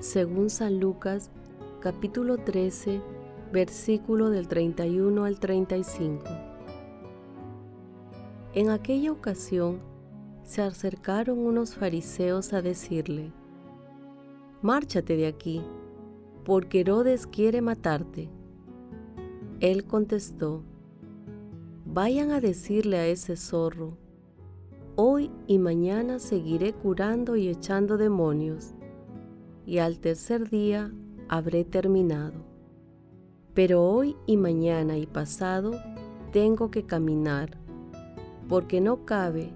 según San Lucas capítulo 13, versículo del 31 al 35. En aquella ocasión se acercaron unos fariseos a decirle, Márchate de aquí, porque Herodes quiere matarte. Él contestó, Vayan a decirle a ese zorro, Hoy y mañana seguiré curando y echando demonios y al tercer día habré terminado. Pero hoy y mañana y pasado tengo que caminar, porque no cabe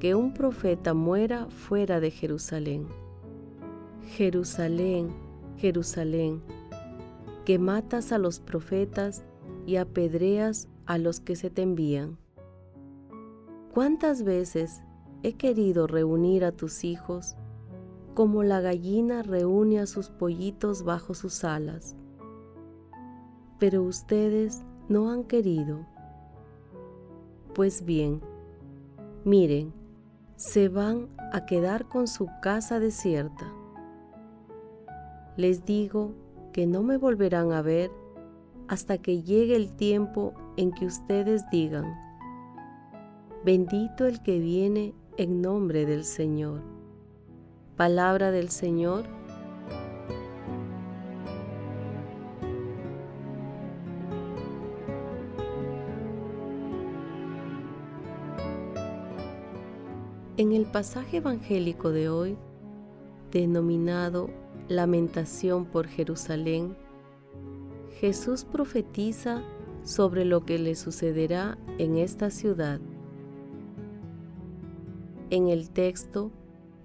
que un profeta muera fuera de Jerusalén. Jerusalén, Jerusalén, que matas a los profetas y apedreas a los que se te envían. ¿Cuántas veces he querido reunir a tus hijos como la gallina reúne a sus pollitos bajo sus alas. Pero ustedes no han querido. Pues bien, miren, se van a quedar con su casa desierta. Les digo que no me volverán a ver hasta que llegue el tiempo en que ustedes digan, bendito el que viene en nombre del Señor. Palabra del Señor. En el pasaje evangélico de hoy, denominado Lamentación por Jerusalén, Jesús profetiza sobre lo que le sucederá en esta ciudad. En el texto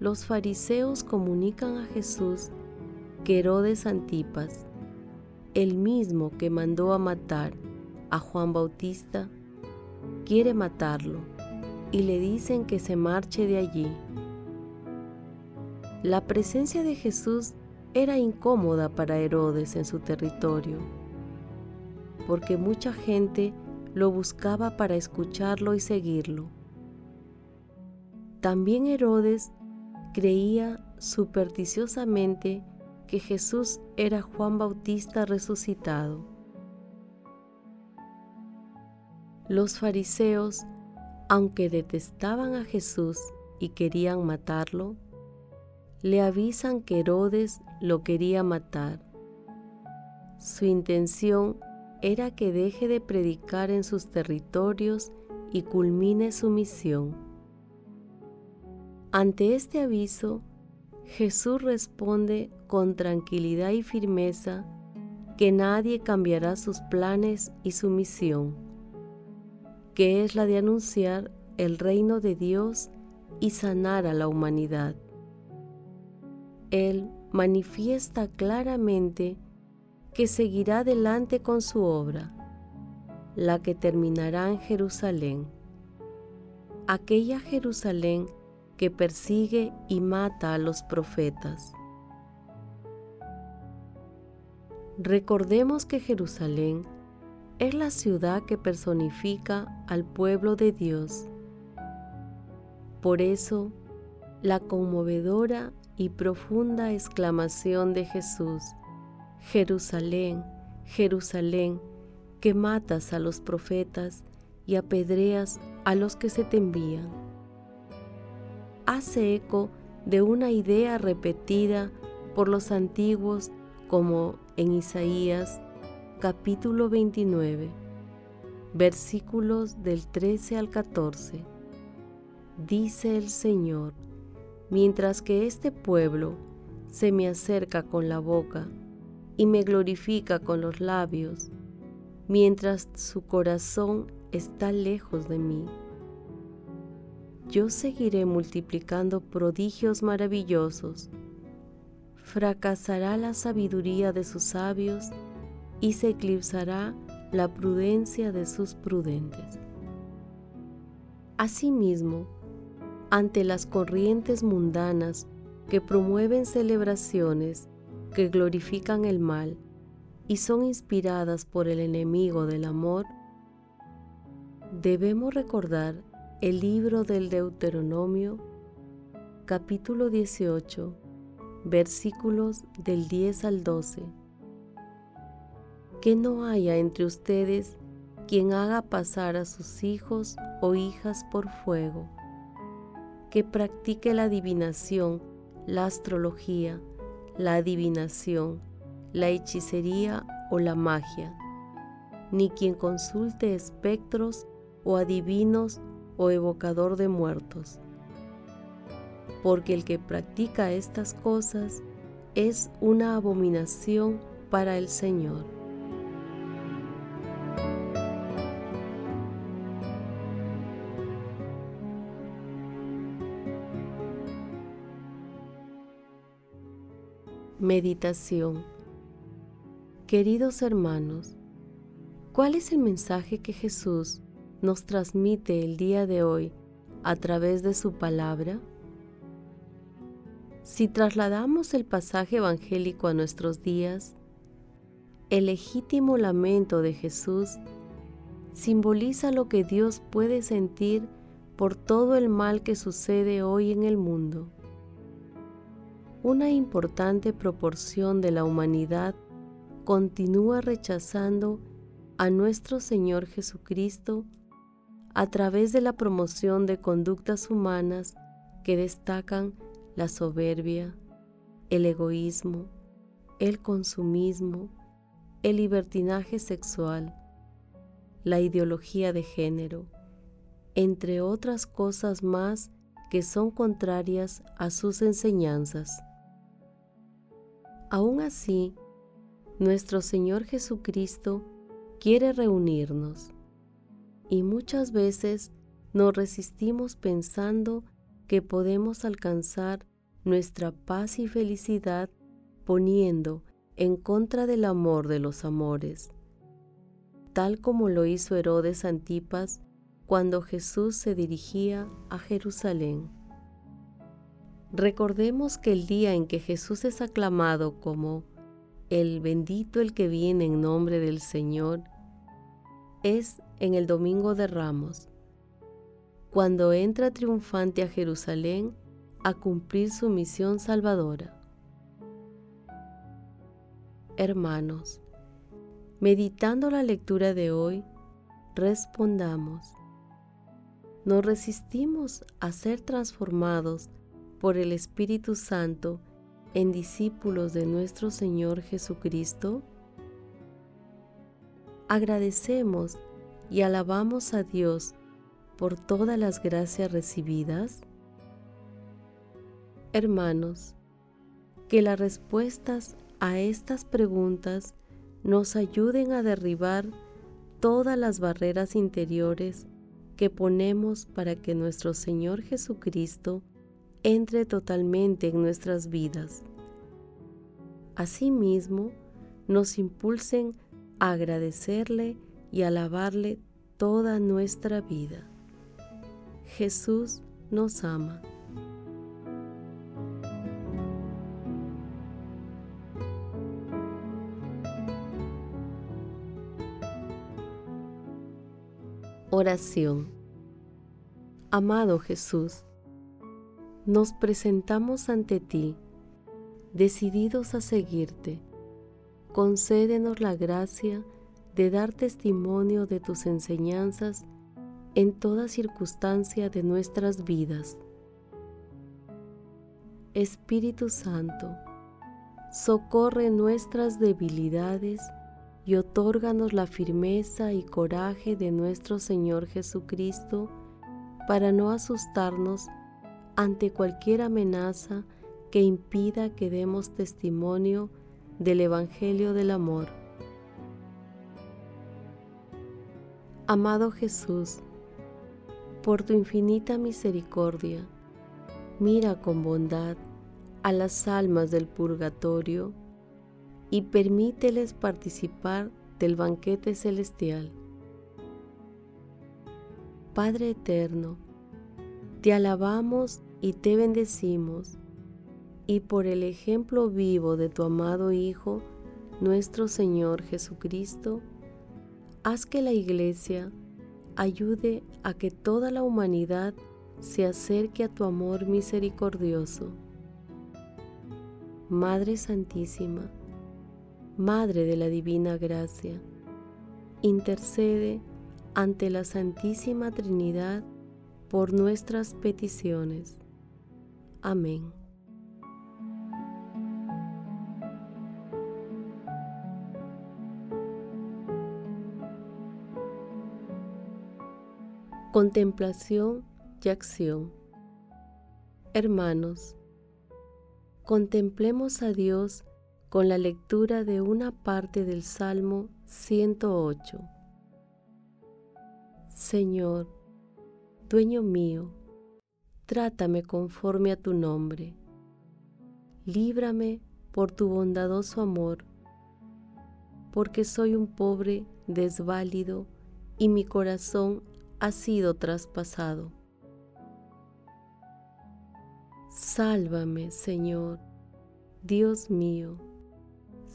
los fariseos comunican a Jesús que Herodes Antipas, el mismo que mandó a matar a Juan Bautista, quiere matarlo y le dicen que se marche de allí. La presencia de Jesús era incómoda para Herodes en su territorio, porque mucha gente lo buscaba para escucharlo y seguirlo. También Herodes creía supersticiosamente que Jesús era Juan Bautista resucitado. Los fariseos, aunque detestaban a Jesús y querían matarlo, le avisan que Herodes lo quería matar. Su intención era que deje de predicar en sus territorios y culmine su misión. Ante este aviso, Jesús responde con tranquilidad y firmeza que nadie cambiará sus planes y su misión, que es la de anunciar el reino de Dios y sanar a la humanidad. Él manifiesta claramente que seguirá adelante con su obra, la que terminará en Jerusalén, aquella Jerusalén que persigue y mata a los profetas. Recordemos que Jerusalén es la ciudad que personifica al pueblo de Dios. Por eso, la conmovedora y profunda exclamación de Jesús, Jerusalén, Jerusalén, que matas a los profetas y apedreas a los que se te envían hace eco de una idea repetida por los antiguos como en Isaías capítulo 29, versículos del 13 al 14. Dice el Señor, mientras que este pueblo se me acerca con la boca y me glorifica con los labios, mientras su corazón está lejos de mí. Yo seguiré multiplicando prodigios maravillosos. Fracasará la sabiduría de sus sabios y se eclipsará la prudencia de sus prudentes. Asimismo, ante las corrientes mundanas que promueven celebraciones que glorifican el mal y son inspiradas por el enemigo del amor, debemos recordar el libro del Deuteronomio, capítulo 18, versículos del 10 al 12. Que no haya entre ustedes quien haga pasar a sus hijos o hijas por fuego, que practique la adivinación, la astrología, la adivinación, la hechicería o la magia, ni quien consulte espectros o adivinos o evocador de muertos. Porque el que practica estas cosas es una abominación para el Señor. Meditación Queridos hermanos, ¿cuál es el mensaje que Jesús nos transmite el día de hoy a través de su palabra? Si trasladamos el pasaje evangélico a nuestros días, el legítimo lamento de Jesús simboliza lo que Dios puede sentir por todo el mal que sucede hoy en el mundo. Una importante proporción de la humanidad continúa rechazando a nuestro Señor Jesucristo a través de la promoción de conductas humanas que destacan la soberbia, el egoísmo, el consumismo, el libertinaje sexual, la ideología de género, entre otras cosas más que son contrarias a sus enseñanzas. Aún así, nuestro Señor Jesucristo quiere reunirnos y muchas veces nos resistimos pensando que podemos alcanzar nuestra paz y felicidad poniendo en contra del amor de los amores, tal como lo hizo Herodes Antipas cuando Jesús se dirigía a Jerusalén. Recordemos que el día en que Jesús es aclamado como el bendito el que viene en nombre del Señor, es en el Domingo de Ramos, cuando entra triunfante a Jerusalén a cumplir su misión salvadora. Hermanos, meditando la lectura de hoy, respondamos. ¿Nos resistimos a ser transformados por el Espíritu Santo en discípulos de nuestro Señor Jesucristo? Agradecemos y alabamos a Dios por todas las gracias recibidas? Hermanos, que las respuestas a estas preguntas nos ayuden a derribar todas las barreras interiores que ponemos para que nuestro Señor Jesucristo entre totalmente en nuestras vidas. Asimismo, nos impulsen a agradecerle y alabarle toda nuestra vida. Jesús nos ama. Oración. Amado Jesús, nos presentamos ante ti, decididos a seguirte. Concédenos la gracia dar testimonio de tus enseñanzas en toda circunstancia de nuestras vidas. Espíritu Santo, socorre nuestras debilidades y otórganos la firmeza y coraje de nuestro Señor Jesucristo para no asustarnos ante cualquier amenaza que impida que demos testimonio del Evangelio del Amor. Amado Jesús, por tu infinita misericordia, mira con bondad a las almas del purgatorio y permíteles participar del banquete celestial. Padre eterno, te alabamos y te bendecimos, y por el ejemplo vivo de tu amado Hijo, nuestro Señor Jesucristo, haz que la Iglesia ayude a que toda la humanidad se acerque a tu amor misericordioso. Madre Santísima, Madre de la Divina Gracia, intercede ante la Santísima Trinidad por nuestras peticiones. Amén. Contemplación y acción Hermanos, contemplemos a Dios con la lectura de una parte del Salmo 108. Señor, dueño mío, trátame conforme a tu nombre. Líbrame por tu bondadoso amor, porque soy un pobre desválido y mi corazón ha sido traspasado. Sálvame, Señor, Dios mío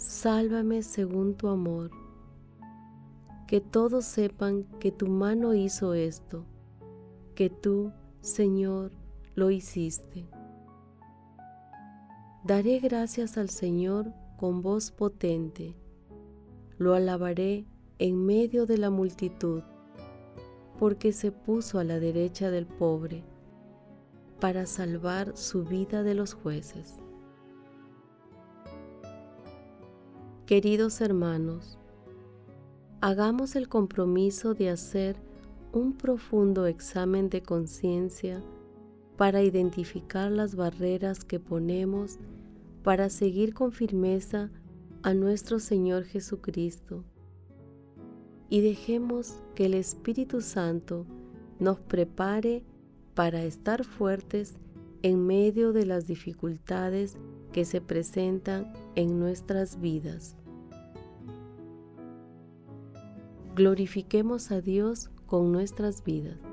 sálvame según tu amor. Que todos sepan que tu mano hizo esto, que tú, Señor, lo hiciste. Daré gracias al Señor con voz potente, lo alabaré en medio de la multitud, porque se puso a la derecha del pobre, para salvar su vida de los jueces. Queridos hermanos, hagamos el compromiso de hacer un profundo examen de conciencia para identificar las barreras que ponemos para seguir con firmeza a nuestro Señor Jesucristo y dejemos que el Espíritu Santo nos prepare para estar fuertes en medio de las dificultades que se presentan en nuestras vidas. Glorifiquemos a Dios con nuestras vidas.